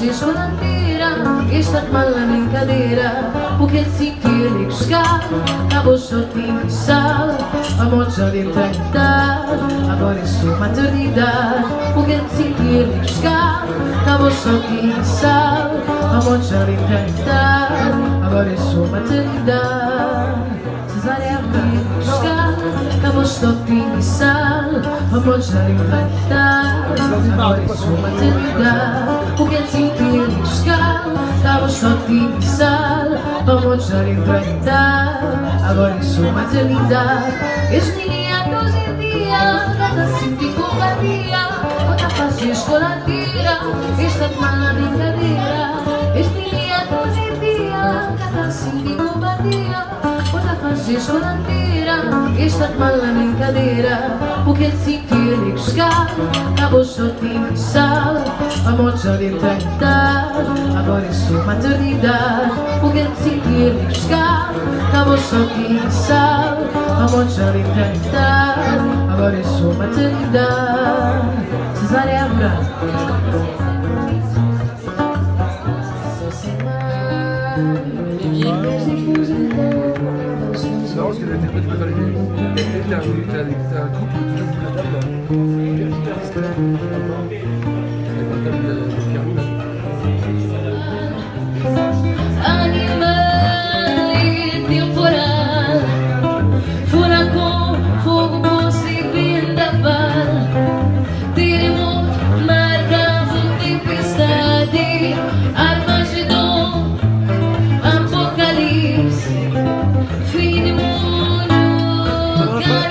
és valantéra, és hát melleménkadére, porque cikirnik skál, kabosodni visál, a mocsadin tegtál, a borisuk maternidál, porque cikirnik skál, kabosodni visál, a maternidade tegtál, a borisuk maternidál. Cezaria Piskál, kabosodni visál, a mocsadin tegtál, Agora sou maternidade. Ο Γέννησυντήλιο σκάλ, ταύρος θα τη μισά, το ρόζαρ ευρετά, agora είμαι σοβαρή ντά. Este λιάκι ω εντύπωση, καθώ θα σηκεί κουμπαδία, θα τα φάσει σχολατήρα, είστε στα κουμπάλα δίκα δίκα. Este λιάκι ω εντύπωση, καθώ θα σηκεί τα φάσει σχολατήρα. Esta semana brincadeira Porque assim que ele buscar? Acabou só de sal Vamos já enfrentar. Agora isso é maternidade Porque assim que ele buscar? Acabou só de sal Vamos já enfrentar. Agora isso é maternidade. Cesárea Branca Non, parce qu'elle était pas Animal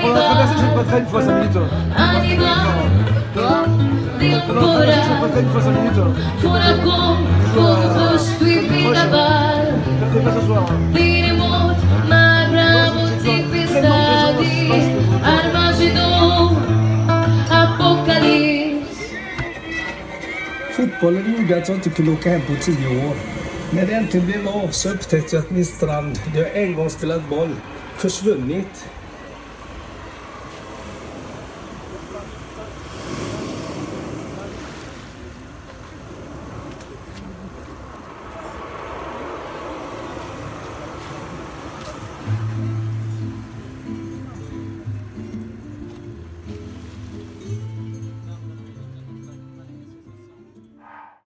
Pendant la traversée, je temporal passerai une fois 5 minutes. Furacão, fogo posto e vendaval Je pas ce soir. hein. Terremoto, marramo, Armagedon, apocalipse Fotbollen gjorde att jag inte kunde åka hem på tio år. När det äntligen blev av så upptäckte jag att min strand, där jag en gång spelat boll, försvunnit.